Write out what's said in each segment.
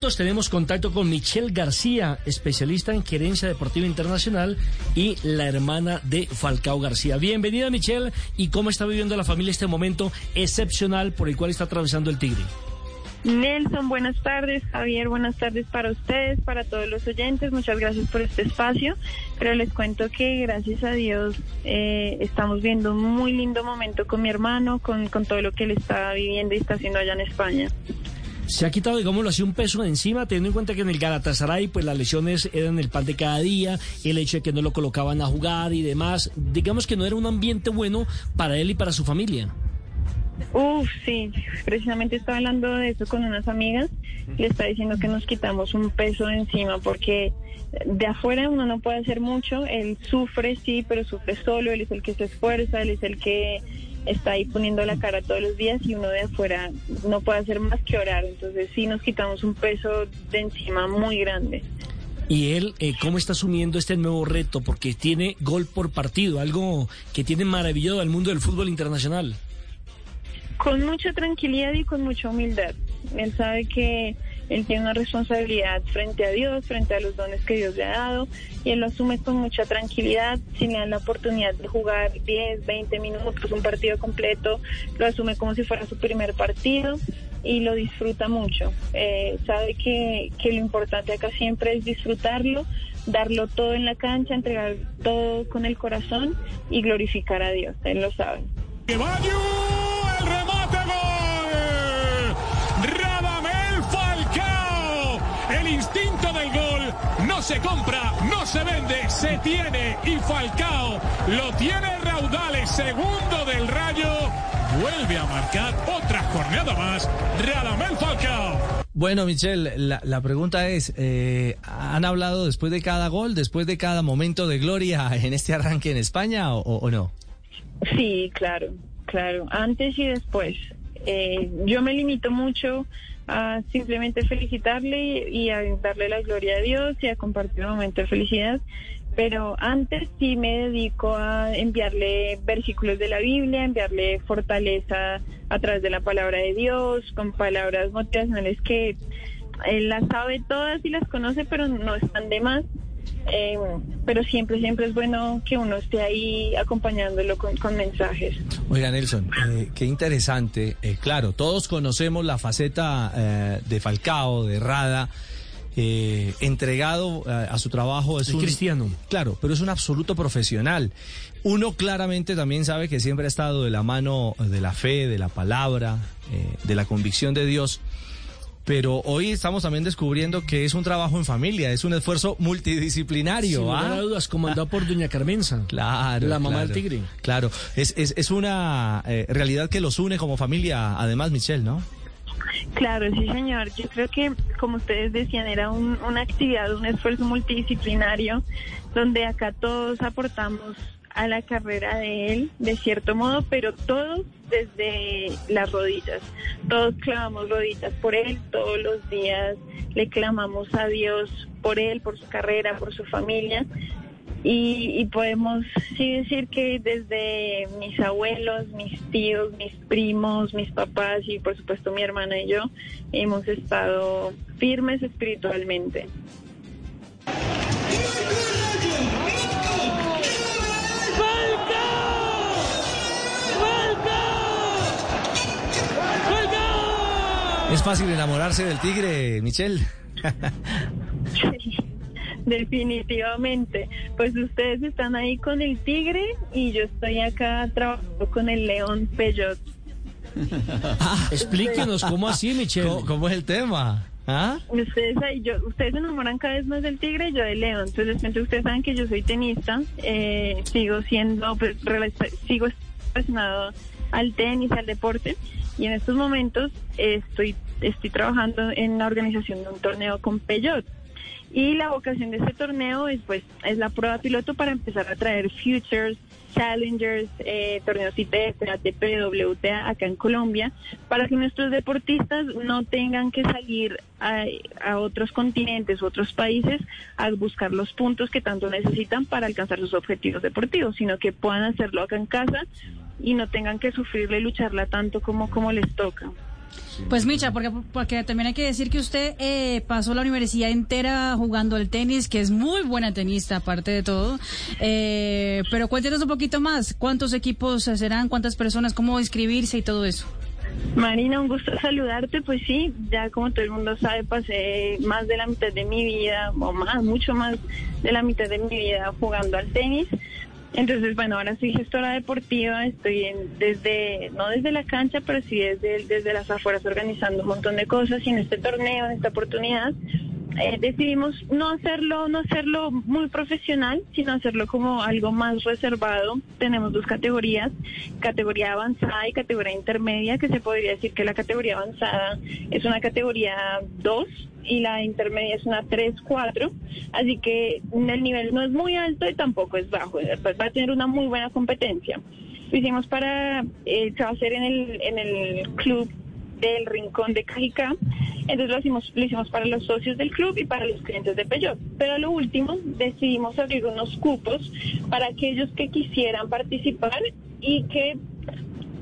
Tenemos contacto con Michelle García, especialista en gerencia deportiva internacional y la hermana de Falcao García. Bienvenida Michelle y cómo está viviendo la familia este momento excepcional por el cual está atravesando el Tigre. Nelson, buenas tardes. Javier, buenas tardes para ustedes, para todos los oyentes. Muchas gracias por este espacio. Pero les cuento que gracias a Dios eh, estamos viendo un muy lindo momento con mi hermano, con, con todo lo que él está viviendo y está haciendo allá en España se ha quitado, digámoslo así, un peso de encima, teniendo en cuenta que en el Galatasaray, pues las lesiones eran el pan de cada día, el hecho de que no lo colocaban a jugar y demás, digamos que no era un ambiente bueno para él y para su familia. Uf, sí, precisamente estaba hablando de eso con unas amigas, le está diciendo que nos quitamos un peso de encima porque de afuera uno no puede hacer mucho, él sufre, sí, pero sufre solo, él es el que se esfuerza, él es el que está ahí poniendo la cara todos los días y uno de afuera no puede hacer más que orar. Entonces sí nos quitamos un peso de encima muy grande. ¿Y él eh, cómo está asumiendo este nuevo reto? Porque tiene gol por partido, algo que tiene maravilloso al mundo del fútbol internacional. Con mucha tranquilidad y con mucha humildad. Él sabe que él tiene una responsabilidad frente a Dios, frente a los dones que Dios le ha dado, y él lo asume con mucha tranquilidad. Si le dan la oportunidad de jugar 10, 20 minutos, un partido completo, lo asume como si fuera su primer partido y lo disfruta mucho. Eh, sabe que, que lo importante acá siempre es disfrutarlo, darlo todo en la cancha, entregar todo con el corazón y glorificar a Dios. Él lo sabe. Instinto del gol no se compra, no se vende, se tiene y Falcao lo tiene Raudales, segundo del Rayo, vuelve a marcar otra jornada más, Radamel Falcao. Bueno, Michelle, la, pregunta es, eh, ¿han hablado después de cada gol, después de cada momento de gloria en este arranque en España o, no? Sí, claro, claro, antes y después. Eh, yo me limito mucho a simplemente felicitarle y, a darle la gloria a Dios y a compartir un momento de felicidad. Pero antes sí me dedico a enviarle versículos de la Biblia, enviarle fortaleza a través de la palabra de Dios, con palabras motivacionales que él las sabe todas y las conoce, pero no están de más. Eh, pero siempre, siempre es bueno que uno esté ahí acompañándolo con, mensajes. Oiga, Nelson, eh, qué interesante. Eh, claro, todos conocemos la faceta de Falcao, de Rada. entregado a su trabajo es un cristiano. Claro, pero es un absoluto profesional. Uno claramente también sabe que siempre ha estado de la mano de la fe, de la palabra, de la convicción de Dios pero hoy estamos también descubriendo que es un trabajo en familia, es un esfuerzo multidisciplinario. Sin ¿ah? dudas, comandado por Doña Carmenza. Claro. La mamá del tigre. Claro, es, es, es una eh, realidad que los une como familia, además, Michelle, ¿no? Claro, sí, señor. Yo creo que, como ustedes decían, era una actividad, un esfuerzo multidisciplinario, donde acá todos aportamos a la carrera de él, de cierto modo, pero todos desde las rodillas. Todos clamamos rodillas por él, todos los días le clamamos a Dios por él, por su carrera, por su familia. Y, podemos sí decir que desde mis abuelos, mis tíos, mis primos, mis papás y por supuesto mi hermana y yo hemos estado firmes espiritualmente. ¿Es fácil enamorarse del tigre, Michelle? Sí, definitivamente. Pues ustedes están ahí con el tigre y yo estoy acá trabajando con el león Peyot. Ah, explíquenos, ¿cómo así, Michelle? ¿Cómo, es el tema? ¿Ah? Ustedes, yo, ustedes se enamoran cada vez más del tigre y yo del león. Entonces, ustedes saben que yo soy tenista, eh, sigo siendo, pues, sigo relacionado al tenis, al deporte y en estos momentos estoy, estoy trabajando en la organización de un torneo con Peyot. Y la vocación de este torneo es pues es la prueba piloto para empezar a traer futures, challengers, eh, torneos ITF, ATP, WTA acá en Colombia, para que nuestros deportistas no tengan que salir a, a otros continentes otros países a buscar los puntos que tanto necesitan para alcanzar sus objetivos deportivos, sino que puedan hacerlo acá en casa y no tengan que sufrirle y lucharla tanto como, como les toca. Pues Micha, porque, porque también hay que decir que usted eh, pasó la universidad entera jugando al tenis, que es muy buena tenista aparte de todo. Eh, pero cuéntenos un poquito más, ¿cuántos equipos serán, cuántas personas, cómo inscribirse y todo eso? Marina, un gusto saludarte. Pues sí, ya como todo el mundo sabe, pasé más de la mitad de mi vida, o más, mucho más de la mitad de mi vida jugando al tenis. Entonces, bueno, ahora soy gestora deportiva, estoy en, desde, no desde la cancha, pero sí desde, desde las afueras organizando un montón de cosas y en este torneo, en esta oportunidad, eh, decidimos no hacerlo, no hacerlo muy profesional, sino hacerlo como algo más reservado. Tenemos dos categorías, categoría avanzada y categoría intermedia, que se podría decir que la categoría avanzada es una categoría 2 y la intermedia es una 3-4, así que el nivel no es muy alto y tampoco es bajo, va a tener una muy buena competencia. Lo hicimos para, eh, se va a hacer en el, en el club del Rincón de Cajicá. Entonces lo hicimos, lo hicimos para los socios del club y para los clientes de Peyot. Pero a lo último decidimos abrir unos cupos para aquellos que quisieran participar y que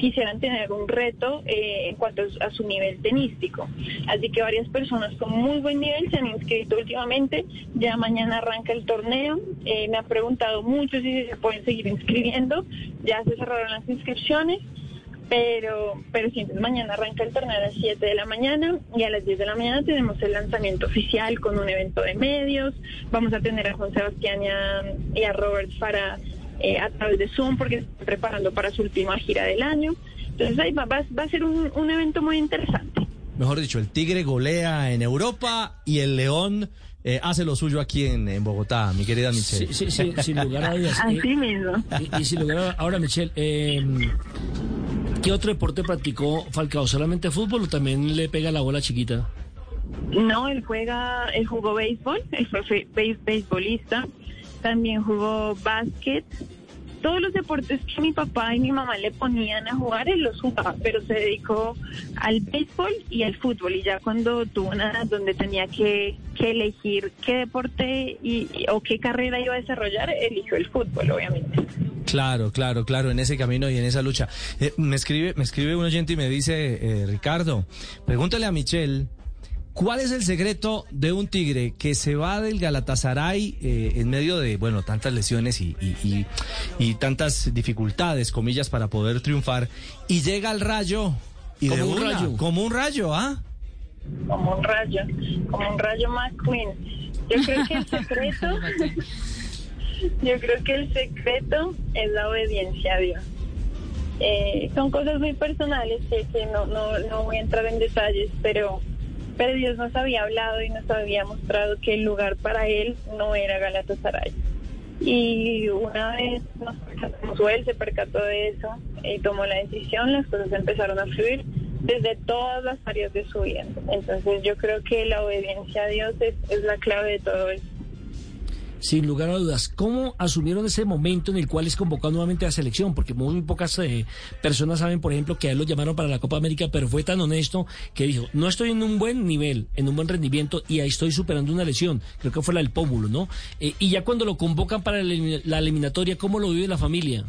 quisieran tener un reto eh, en cuanto a su nivel tenístico. Así que varias personas con muy buen nivel se han inscrito últimamente. Ya mañana arranca el torneo. Eh, me han preguntado mucho si se pueden seguir inscribiendo. Ya se cerraron las inscripciones pero, pero sí, entonces mañana arranca el torneo a las 7 de la mañana y a las 10 de la mañana tenemos el lanzamiento oficial con un evento de medios. Vamos a tener a Juan Sebastián y a, Robert para eh, a través de Zoom porque están preparando para su última gira del año. Entonces ahí va, va, a ser un, un evento muy interesante. Mejor dicho, el Tigre golea en Europa y el León eh, hace lo suyo aquí en, Bogotá, mi querida Michelle. Sí, sí, sin lugar a dudas. Así eh, mismo. Y, sin lugar a ahora, Michelle, eh, ¿qué otro deporte practicó Falcao? ¿Solamente fútbol o también le pega la bola chiquita? No, él juega, él jugó béisbol, él fue béisbolista, también jugó básquet, todos los deportes que mi papá y mi mamá le ponían a jugar, él los jugaba, pero se dedicó al béisbol y al fútbol. Y ya cuando tuvo una donde tenía que, elegir qué deporte y, o qué carrera iba a desarrollar, eligió el fútbol, obviamente. Claro, claro, claro, en ese camino y en esa lucha. Eh, me escribe, me escribe un oyente y me dice, eh, Ricardo, pregúntale a Michelle ¿Cuál es el secreto de un tigre que se va del Galatasaray eh, en medio de, bueno, tantas lesiones y, y, tantas dificultades, comillas, para poder triunfar y llega al rayo y como un rayo, como un rayo, ¿ah? Como un rayo, como un rayo McQueen. Yo creo que el secreto, yo creo que el secreto es la obediencia a Dios. Eh, son cosas muy personales que, no, no, no voy a entrar en detalles, pero pero Dios nos había hablado y nos había mostrado que el lugar para él no era Galatasaray. Y una vez nos percatamos, él se percató de eso y tomó la decisión, las cosas empezaron a fluir desde todas las áreas de su vida. Entonces yo creo que la obediencia a Dios es, es la clave de todo eso. Sin lugar a dudas, ¿cómo asumieron ese momento en el cual es convocado nuevamente a la selección? Porque muy pocas eh, personas saben, por ejemplo, que a él lo llamaron para la Copa América, pero fue tan honesto que dijo, no estoy en un buen nivel, en un buen rendimiento y ahí estoy superando una lesión. Creo que fue la del pómulo, ¿no? Eh, y ya cuando lo convocan para la eliminatoria, ¿cómo lo vive la familia?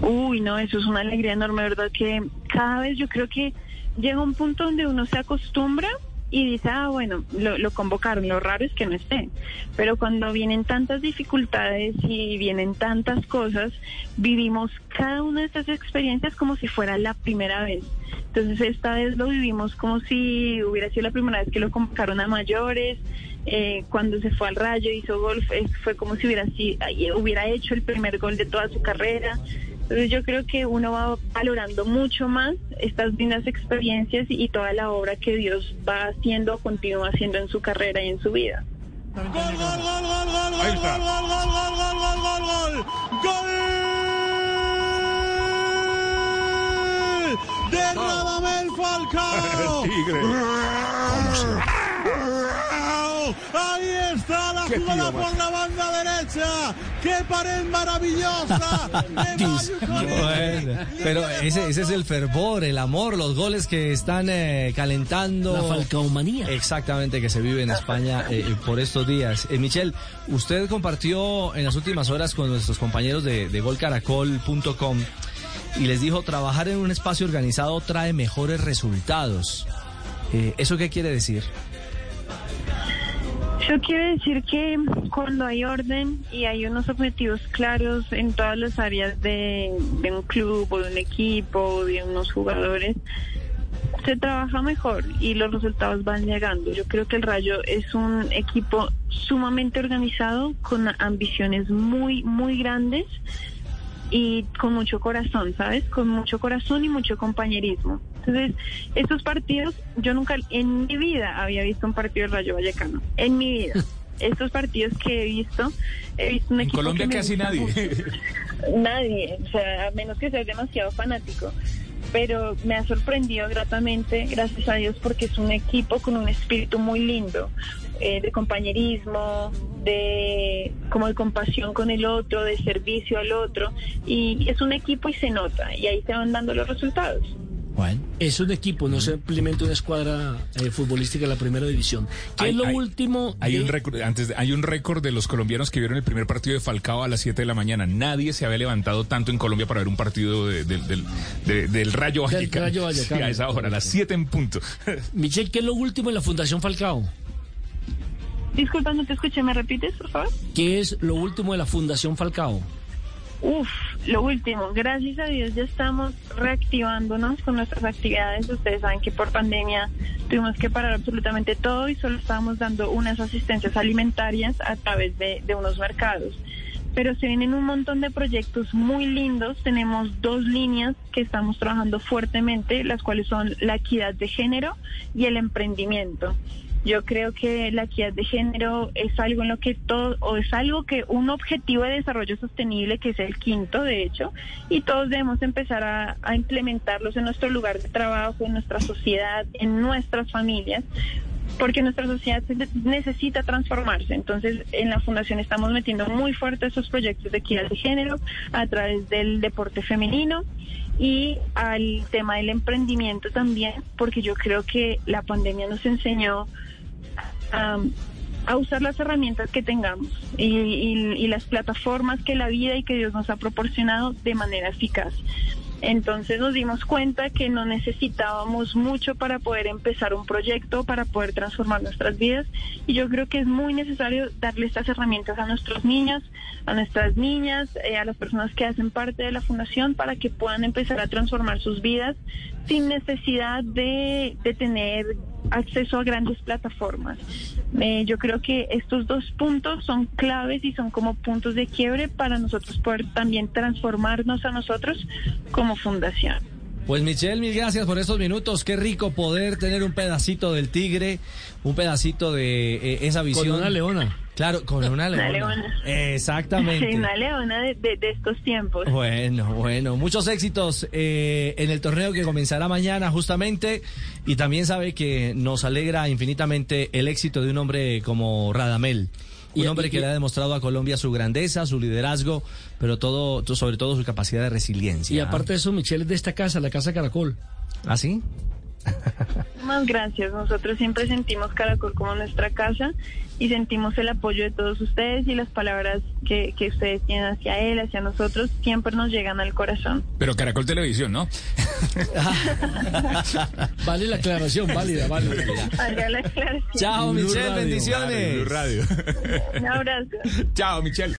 Uy, no, eso es una alegría enorme, ¿verdad? Que cada vez yo creo que llega un punto donde uno se acostumbra y dice, ah, bueno, lo, convocaron, lo raro es que no esté. Pero cuando vienen tantas dificultades y vienen tantas cosas, vivimos cada una de estas experiencias como si fuera la primera vez. Entonces esta vez lo vivimos como si hubiera sido la primera vez que lo convocaron a mayores. Eh, cuando se fue al Rayo, hizo golf, fue como si hubiera, si, hubiera hecho el primer gol de toda su carrera. Entonces yo creo que uno va valorando mucho más estas lindas experiencias y toda la obra que Dios va haciendo, continúa haciendo en su carrera y en su vida. Gol, gol, gol, gol, gol, gol, gol, gol, gol, gol, gol, gol, gol, gol. De Radamel Falcao. El tigre. Ahí está la jugada por la banda derecha. ¡Qué pared maravillosa! pero ese, ese, es el fervor, el amor, los goles que están eh, calentando. La falcaomanía. Exactamente, que se vive en España eh, eh, por estos días. Michelle, usted compartió en las últimas horas con nuestros compañeros de, de golcaracol.com y les dijo, trabajar en un espacio organizado trae mejores resultados. Eh, ¿Eso qué quiere decir? Eso quiere decir que cuando hay orden y hay unos objetivos claros en todas las áreas de, de un club o de un equipo o de unos jugadores, se trabaja mejor y los resultados van llegando. Yo creo que el Rayo es un equipo sumamente organizado, con ambiciones muy, muy grandes y con mucho corazón, ¿sabes? Con mucho corazón y mucho compañerismo. Entonces, estos partidos, yo nunca en mi vida había visto un partido del Rayo Vallecano, en mi vida. Estos partidos que he visto, he visto un en Colombia casi nadie. Nadie, o sea, a menos que seas demasiado fanático. Pero me ha sorprendido gratamente, gracias a Dios, porque es un equipo con un espíritu muy lindo, eh, de compañerismo, de como de compasión con el otro, de servicio al otro, y es un equipo y se nota, y ahí se van dando los resultados. Es un equipo, no simplemente una escuadra eh, futbolística de la primera división. ¿Qué es lo último? Hay un récord, antes, hay un récord de los colombianos que vieron el primer partido de Falcao a las 7 de la mañana. Nadie se había levantado tanto en Colombia para ver un partido del, del Rayo Vallecano. Rayo Vallecano. a esa hora, a las 7 en punto. Michelle, ¿qué es lo último en la Fundación Falcao? Disculpa, no te escuché, ¿me repites, por favor? ¿Qué es lo último de la Fundación Falcao? Uf, lo último, gracias a Dios ya estamos reactivándonos con nuestras actividades. Ustedes saben que por pandemia tuvimos que parar absolutamente todo y solo estábamos dando unas asistencias alimentarias a través de, de unos mercados. Pero se vienen un montón de proyectos muy lindos. Tenemos dos líneas que estamos trabajando fuertemente, las cuales son la equidad de género y el emprendimiento. Yo creo que la equidad de género es algo en lo que todo, o es algo que un objetivo de desarrollo sostenible, que es el quinto, de hecho, y todos debemos empezar a, a implementarlos en nuestro lugar de trabajo, en nuestra sociedad, en nuestras familias, porque nuestra sociedad necesita transformarse. Entonces, en la Fundación estamos metiendo muy fuerte esos proyectos de equidad de género a través del deporte femenino y al tema del emprendimiento también, porque yo creo que la pandemia nos enseñó a usar las herramientas que tengamos y, las plataformas que la vida y que Dios nos ha proporcionado de manera eficaz. Entonces nos dimos cuenta que no necesitábamos mucho para poder empezar un proyecto, para poder transformar nuestras vidas. Y yo creo que es muy necesario darle estas herramientas a nuestros niños, a nuestras niñas, eh, a las personas que hacen parte de la fundación para que puedan empezar a transformar sus vidas sin necesidad de, de tener acceso a grandes plataformas. Eh, yo creo que estos dos puntos son claves y son como puntos de quiebre para nosotros poder también transformarnos a nosotros como fundación. Pues Michelle, mil gracias por estos minutos. Qué rico poder tener un pedacito del tigre, un pedacito de eh, esa visión. Con una leona. Claro, con una leona. Exactamente. Sí, una leona de, estos tiempos. Bueno, bueno, muchos éxitos eh, en el torneo que comenzará mañana justamente y también sabe que nos alegra infinitamente el éxito de un hombre como Radamel. Un hombre que le ha demostrado a Colombia su grandeza, su liderazgo, pero todo, sobre todo su capacidad de resiliencia. Y aparte de eso, Michelle es de esta casa, la Casa Caracol. ¿Ah, sí? Más gracias. Nosotros siempre sentimos Caracol como nuestra casa y sentimos el apoyo de todos ustedes y las palabras que, que ustedes tienen hacia él, hacia nosotros, siempre nos llegan al corazón. Pero Caracol Televisión, ¿no? vale la aclaración, válida, válida. la aclaración. Chao, Michelle, bendiciones. Radio. Un abrazo. Chao, Michelle.